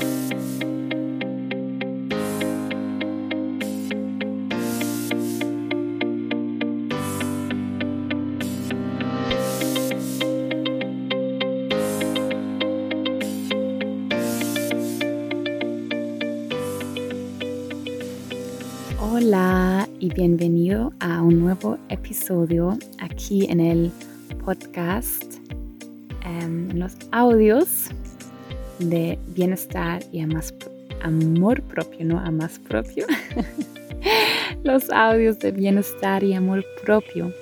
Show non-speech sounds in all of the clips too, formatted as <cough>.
Hola y bienvenido a un nuevo episodio aquí en el podcast, en los audios de bienestar y amor propio, no a más propio. <laughs> los audios de bienestar y amor propio.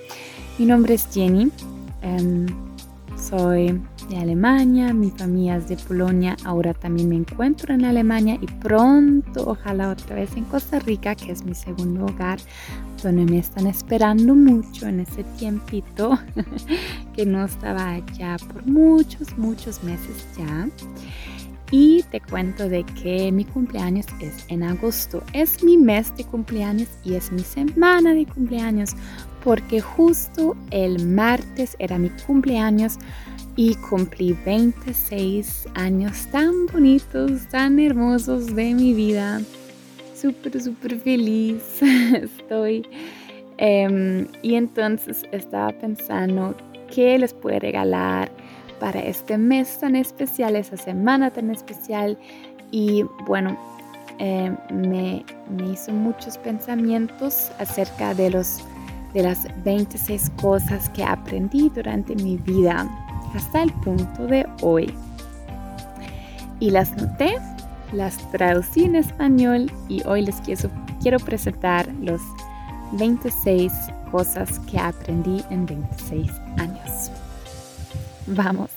Mi nombre es Jenny, em, soy de Alemania, mi familia es de Polonia, ahora también me encuentro en Alemania y pronto, ojalá otra vez en Costa Rica, que es mi segundo hogar, donde me están esperando mucho en ese tiempito <laughs> que no estaba allá por muchos, muchos meses ya. Y te cuento de que mi cumpleaños es en agosto. Es mi mes de cumpleaños y es mi semana de cumpleaños porque justo el martes era mi cumpleaños y cumplí 26 años tan bonitos, tan hermosos de mi vida. Súper, súper feliz <laughs> estoy. Em, y entonces estaba pensando qué les puedo regalar para este mes tan especial, esa semana tan especial. Y bueno, em, me, me hizo muchos pensamientos acerca de, los, de las 26 cosas que aprendí durante mi vida hasta el punto de hoy. Y las noté, las traducí en español y hoy les quiero, presentar los 26 cosas que aprendí en 26 años. Vamos.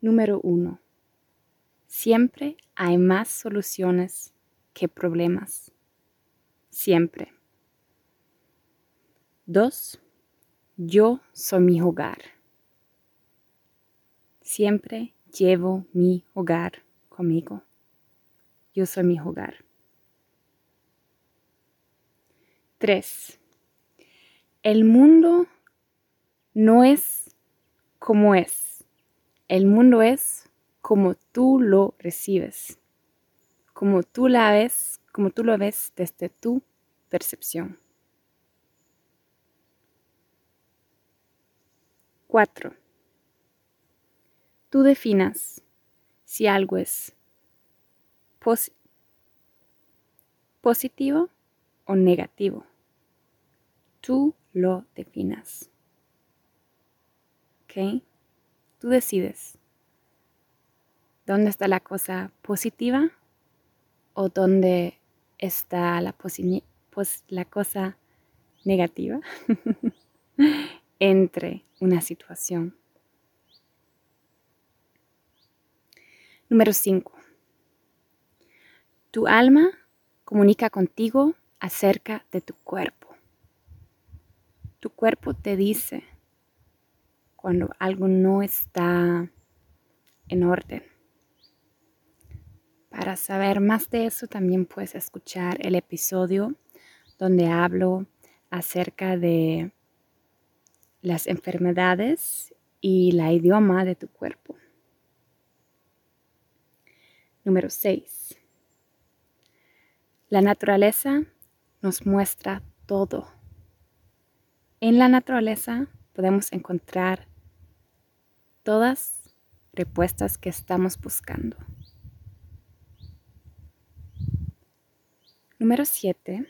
Número 1. Siempre hay más soluciones que problemas. Siempre. 2. Yo soy mi hogar. Siempre llevo mi hogar conmigo. Yo soy mi hogar. 3. El mundo no es como es. El mundo es como tú lo recibes. Como tú la ves, como tú lo ves desde tu percepción. 4. Tú definas si algo es positivo o negativo. Tú lo definas. ¿Ok? Tú decides dónde está la cosa positiva o dónde está la, la cosa negativa <laughs> entre una situación. Número 5. Tu alma comunica contigo acerca de tu cuerpo. Tu cuerpo te dice cuando algo no está en orden. Para saber más de eso también puedes escuchar el episodio donde hablo acerca de las enfermedades y la idioma de tu cuerpo. Número 6. La naturaleza nos muestra todo. En la naturaleza podemos encontrar todas respuestas que estamos buscando. Número 7.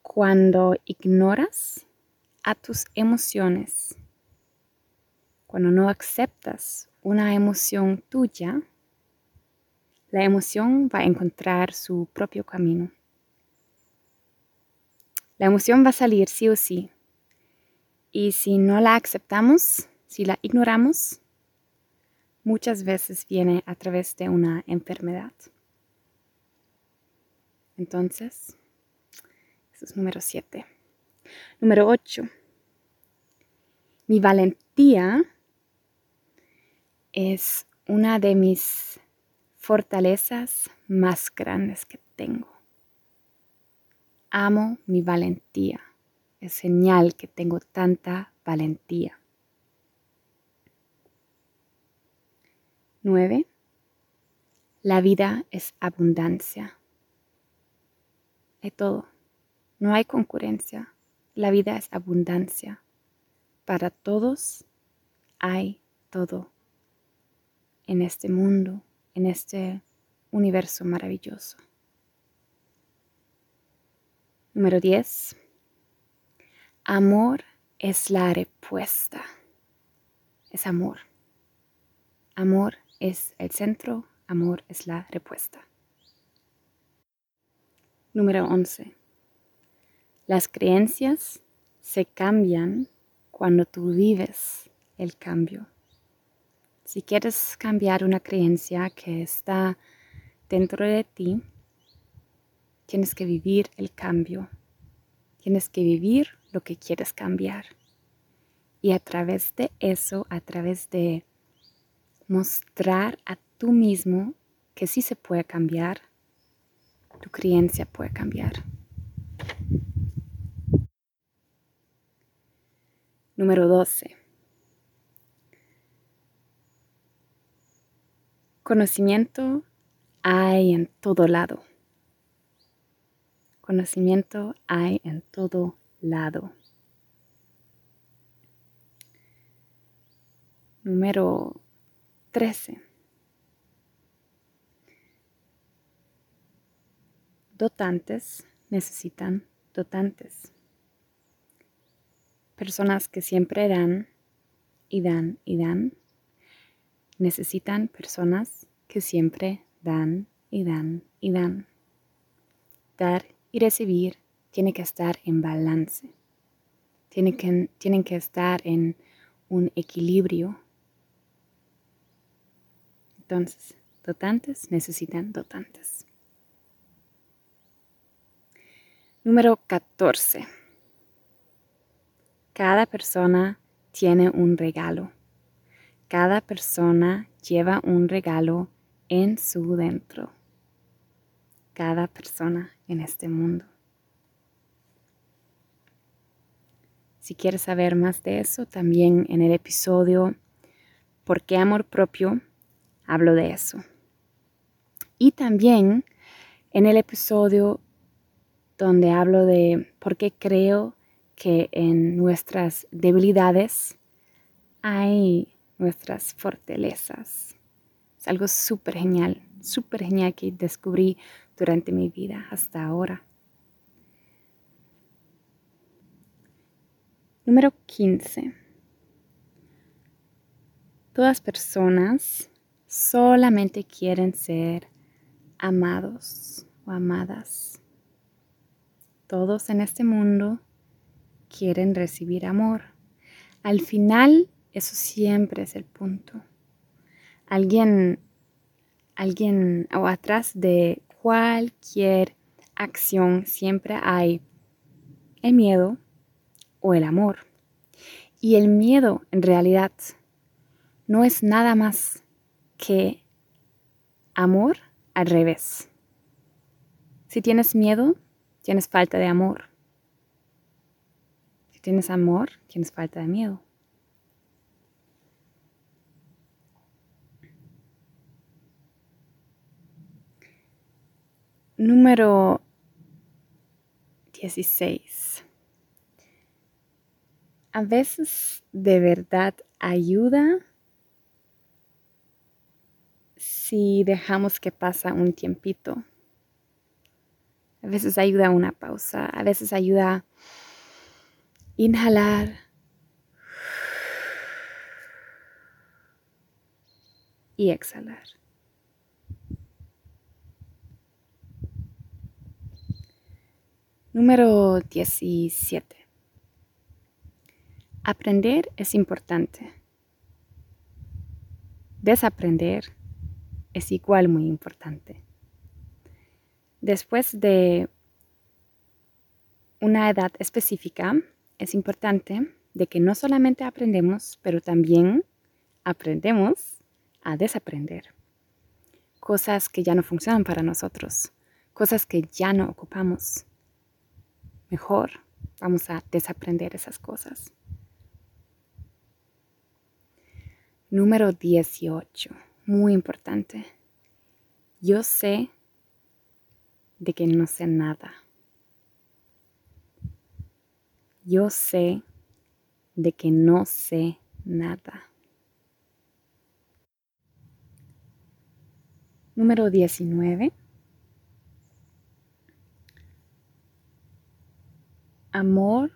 Cuando ignoras a tus emociones, cuando no aceptas una emoción tuya, la emoción va a encontrar su propio camino. La emoción va a salir sí o sí. Y si no la aceptamos, si la ignoramos, muchas veces viene a través de una enfermedad. Entonces, eso es número 7. Número 8. Mi valentía es una de mis fortalezas más grandes que tengo. Amo mi valentía. Es señal que tengo tanta valentía. 9. La vida es abundancia. Hay todo. No hay concurrencia. La vida es abundancia. Para todos hay todo en este mundo, en este universo maravilloso. Número 10. Amor es la respuesta. Es amor. Amor es el centro, amor es la respuesta. Número 11. Las creencias se cambian cuando tú vives el cambio. Si quieres cambiar una creencia que está dentro de ti, tienes que vivir el cambio. Tienes que vivir lo que quieres cambiar. Y a través de eso, a través de mostrar a tú mismo que sí se puede cambiar, tu creencia puede cambiar. Número 12. Conocimiento hay en todo lado. Conocimiento hay en todo lado. Número 13. Dotantes necesitan dotantes. Personas que siempre dan y dan y dan necesitan personas que siempre dan y dan y dan. Dar y recibir tiene que estar en balance. Tienen que, tienen que estar en un equilibrio. Entonces, dotantes necesitan dotantes. Número 14. Cada persona tiene un regalo. Cada persona lleva un regalo en su dentro. Cada persona en este mundo. Si quieres saber más de eso, también en el episodio ¿Por qué amor propio? hablo de eso. Y también en el episodio donde hablo de por qué creo que en nuestras debilidades hay nuestras fortalezas. Es algo súper genial, súper genial que descubrí durante mi vida hasta ahora. Número 15. Todas personas solamente quieren ser amados o amadas. Todos en este mundo quieren recibir amor. Al final, eso siempre es el punto. Alguien, alguien o atrás de cualquier acción siempre hay el miedo o el amor. Y el miedo en realidad no es nada más que amor al revés. Si tienes miedo, tienes falta de amor tienes amor, tienes falta de miedo. Número 16. A veces de verdad ayuda si dejamos que pasa un tiempito. A veces ayuda una pausa, a veces ayuda Inhalar. Y exhalar. Número 17. Aprender es importante. Desaprender es igual muy importante. Después de una edad específica, es importante de que no solamente aprendemos, pero también aprendemos a desaprender. Cosas que ya no funcionan para nosotros, cosas que ya no ocupamos. Mejor vamos a desaprender esas cosas. Número 18, muy importante. Yo sé de que no sé nada. yo sé de que no sé nada. Número 19. Amor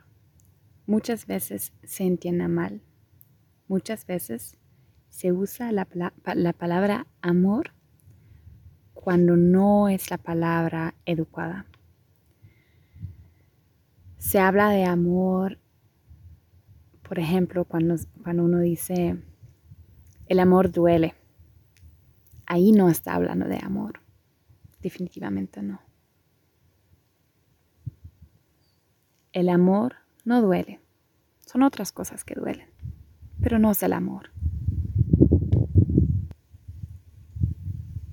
muchas veces se entiende mal. Muchas veces se usa la, la, palabra amor cuando no es la palabra educada. Se habla de amor, por ejemplo, cuando, cuando uno dice, el amor duele. Ahí no está hablando de amor. Definitivamente no. El amor no duele. Son otras cosas que duelen, pero no es el amor.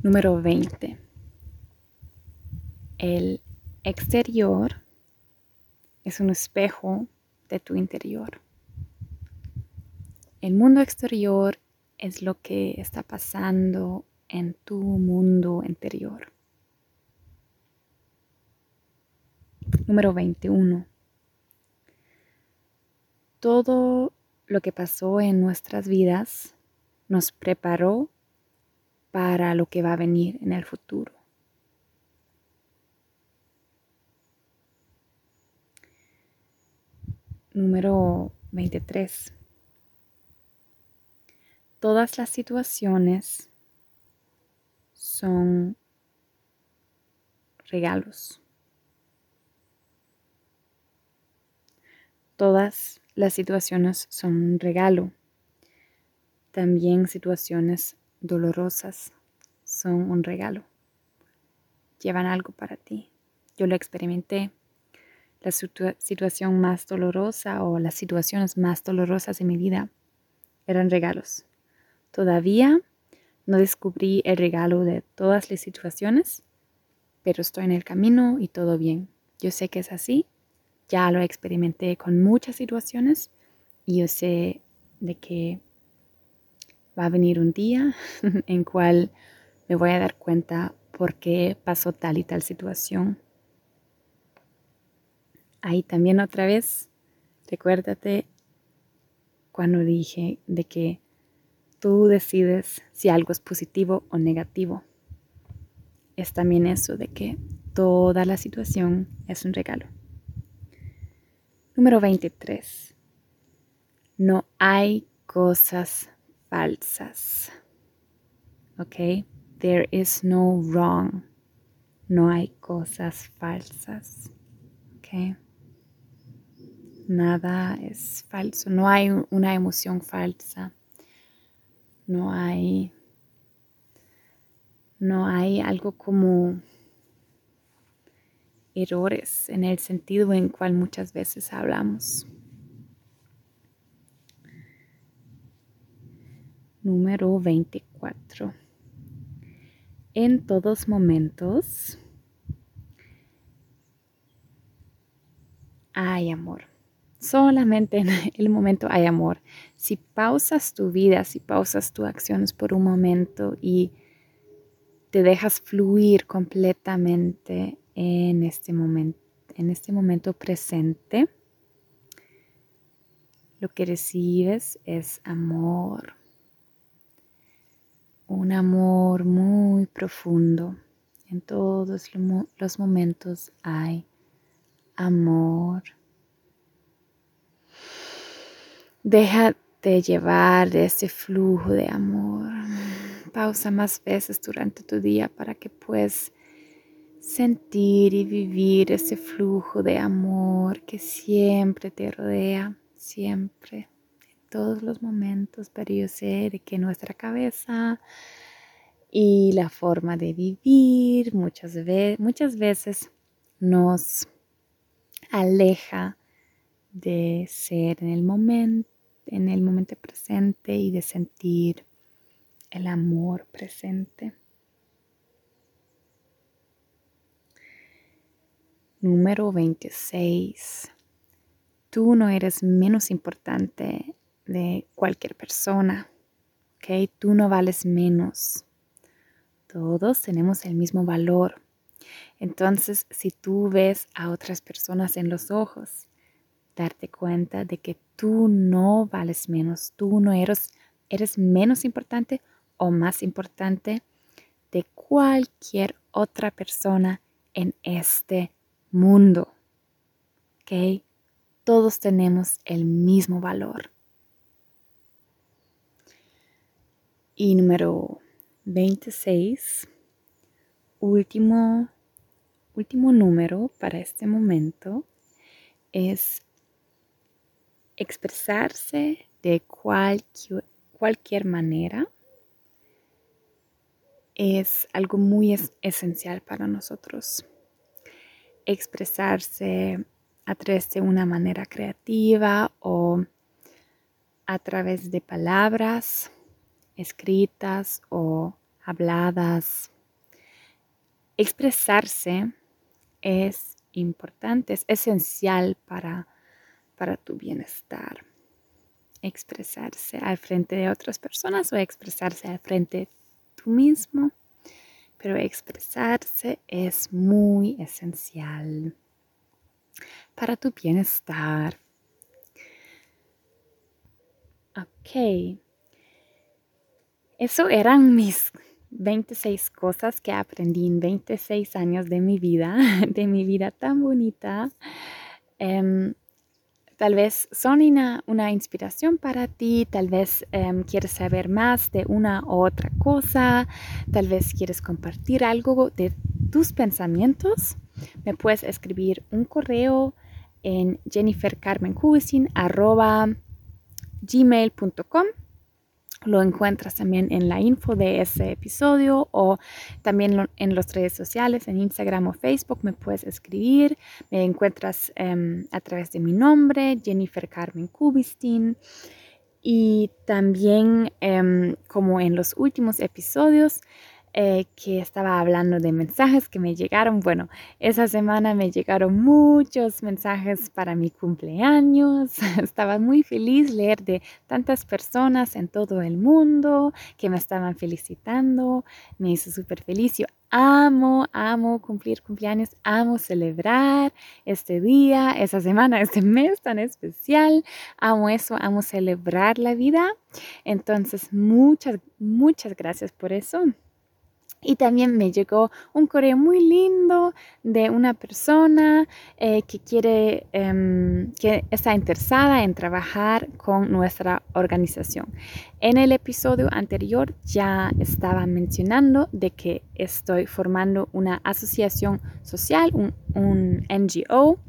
Número 20. El exterior es un espejo de tu interior. El mundo exterior es lo que está pasando en tu mundo interior. Número 21. Todo lo que pasó en nuestras vidas nos preparó para lo que va a venir en el futuro. Número 23. Todas las situaciones son regalos. Todas las situaciones son un regalo. También situaciones dolorosas son un regalo. Llevan algo para ti. Yo lo experimenté. La situación más dolorosa o las situaciones más dolorosas de mi vida eran regalos. Todavía no descubrí el regalo de todas las situaciones, pero estoy en el camino y todo bien. Yo sé que es así, ya lo experimenté con muchas situaciones y yo sé de que va a venir un día <laughs> en cual me voy a dar cuenta por qué pasó tal y tal situación. Ahí también otra vez, recuérdate cuando dije de que Tú decides si algo es positivo o negativo. Es también eso de que toda la situación es un regalo. Número 23. No hay cosas falsas. ¿Ok? There is no wrong. No hay cosas falsas. ¿Ok? Nada es falso. No hay una emoción falsa no hay, no hay algo como errores en el sentido en cual muchas veces hablamos. Número 24. En todos momentos hay amor. Solamente en <laughs> el momento hay amor. Si pausas tu vida, si pausas tus acciones por un momento y te dejas fluir completamente en este momento, en este momento presente, lo que recibes es amor. Un amor muy profundo. En todos los momentos hay amor Déjate llevar de ese flujo de amor. Pausa más veces durante tu día para que puedas sentir y vivir ese flujo de amor que siempre te rodea, siempre, en todos los momentos. Pero yo sé de que nuestra cabeza y la forma de vivir muchas, veces, muchas veces nos aleja de ser en el en el momento presente y de sentir el amor presente. Número 26. Tú no eres menos importante de cualquier persona. ¿ok? Tú no vales menos. Todos tenemos el mismo valor. Entonces, si tú ves a otras personas en los ojos darte cuenta de que tú no vales menos, tú no eres, eres menos importante o más importante de cualquier otra persona en este mundo. ¿Ok? Todos tenemos el mismo valor. Y número 26, último, último número para este momento, es expresarse de cualquier, cualquier manera es algo muy esencial para nosotros. Expresarse a través de una manera creativa o a través de palabras escritas o habladas. Expresarse es importante, es esencial para, para tu bienestar. Expresarse al frente de otras personas o expresarse al frente de tú mismo, pero expresarse es muy esencial para tu bienestar. Ok, eso eran mis 26 cosas que aprendí en 26 años de mi vida, <laughs> de mi vida tan bonita. Em, tal vez son una, inspiración para ti, tal vez em, quieres saber más de una u otra cosa, tal vez quieres compartir algo de tus pensamientos. Me puedes escribir un correo en jennifercarmencubisin.gmail.com lo encuentras también en la info de ese episodio o también en las redes sociales, en Instagram o Facebook me puedes escribir. Me encuentras em, a través de mi nombre, Jennifer Carmen Kubistin. Y también, em, como en los últimos episodios, eh, que estaba hablando de mensajes que me llegaron. Bueno, esa semana me llegaron muchos mensajes para mi cumpleaños. <laughs> Estaba muy feliz leer de tantas personas en todo el mundo que me estaban felicitando. Me hizo súper feliz. Yo amo, amo cumplir cumpleaños, amo celebrar este día, esa semana, <laughs> este mes tan especial. Amo eso, amo celebrar la vida. Entonces, muchas, muchas gracias por eso. Y también me llegó un correo muy lindo de una persona eh, que quiere, em, que está interesada en trabajar con nuestra organización. En el episodio anterior ya estaba mencionando de que estoy formando una asociación social, un, NGO,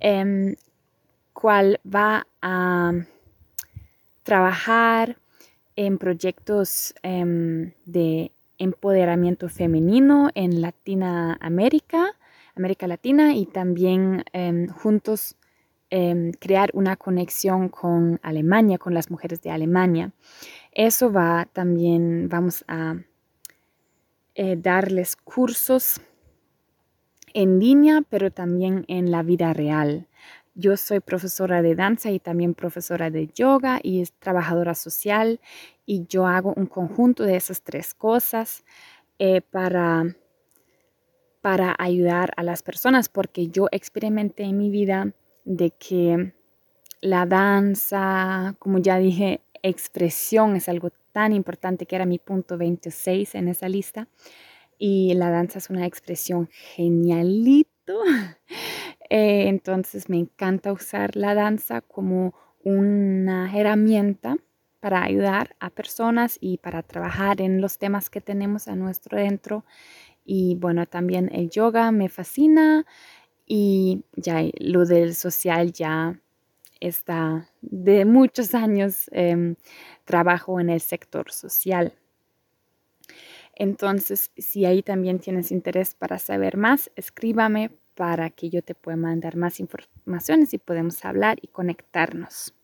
em, cual va a trabajar en proyectos em, de empoderamiento femenino en Latinoamérica, América Latina y también em, juntos em, crear una conexión con Alemania, con las mujeres de Alemania. Eso va también, vamos a eh, darles cursos en línea, pero también en la vida real. Yo soy profesora de danza y también profesora de yoga y es trabajadora social y yo hago un conjunto de esas tres cosas eh, para, para ayudar a las personas porque yo experimenté en mi vida de que la danza, como ya dije, expresión es algo tan importante que era mi punto 26 en esa lista y la danza es una expresión genialito <laughs> Eh, entonces me encanta usar la danza como una herramienta para ayudar a personas y para trabajar en los temas que tenemos a nuestro dentro. Y bueno, también el yoga me fascina y ya lo del social ya está de muchos años em, trabajo en el sector social. Entonces, si ahí también tienes interés para saber más, escríbame para que yo te pueda mandar más informaciones y podemos hablar y conectarnos.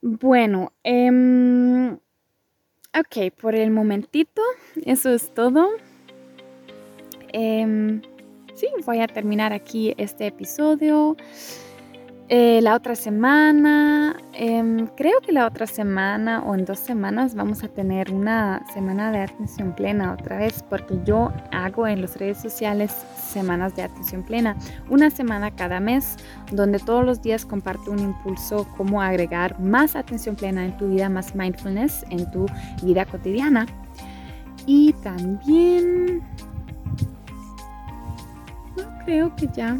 Bueno, em, ok, por el momentito, eso es todo. Em, sí, voy a terminar aquí este episodio. Eh, la otra semana, em, creo que la otra semana o en dos semanas vamos a tener una semana de atención plena otra vez, porque yo hago en las redes sociales semanas de atención plena, una semana cada mes, donde todos los días comparto un impulso cómo agregar más atención plena en tu vida, más mindfulness en tu vida cotidiana. Y también... Creo que ya.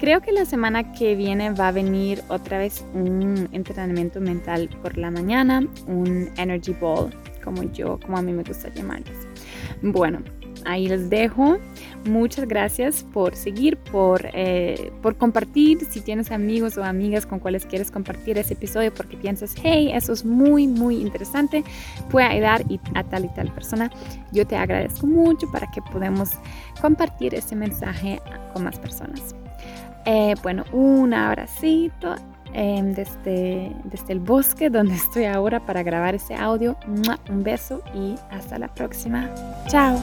Creo que la semana que viene va a venir otra vez un entrenamiento mental por la mañana, un energy ball, como yo, como a mí me gusta llamarles. Bueno, ahí les dejo. Muchas gracias por seguir, por, eh, por compartir. Si tienes amigos o amigas con cuales quieres compartir ese episodio porque piensas, hey, eso es muy, muy interesante, puede ayudar a tal y tal persona, yo te agradezco mucho para que podamos compartir ese mensaje con más personas. Eh, bueno, un abracito em, desde, desde el bosque donde estoy ahora para grabar ese audio. Un beso y hasta la próxima. Chao.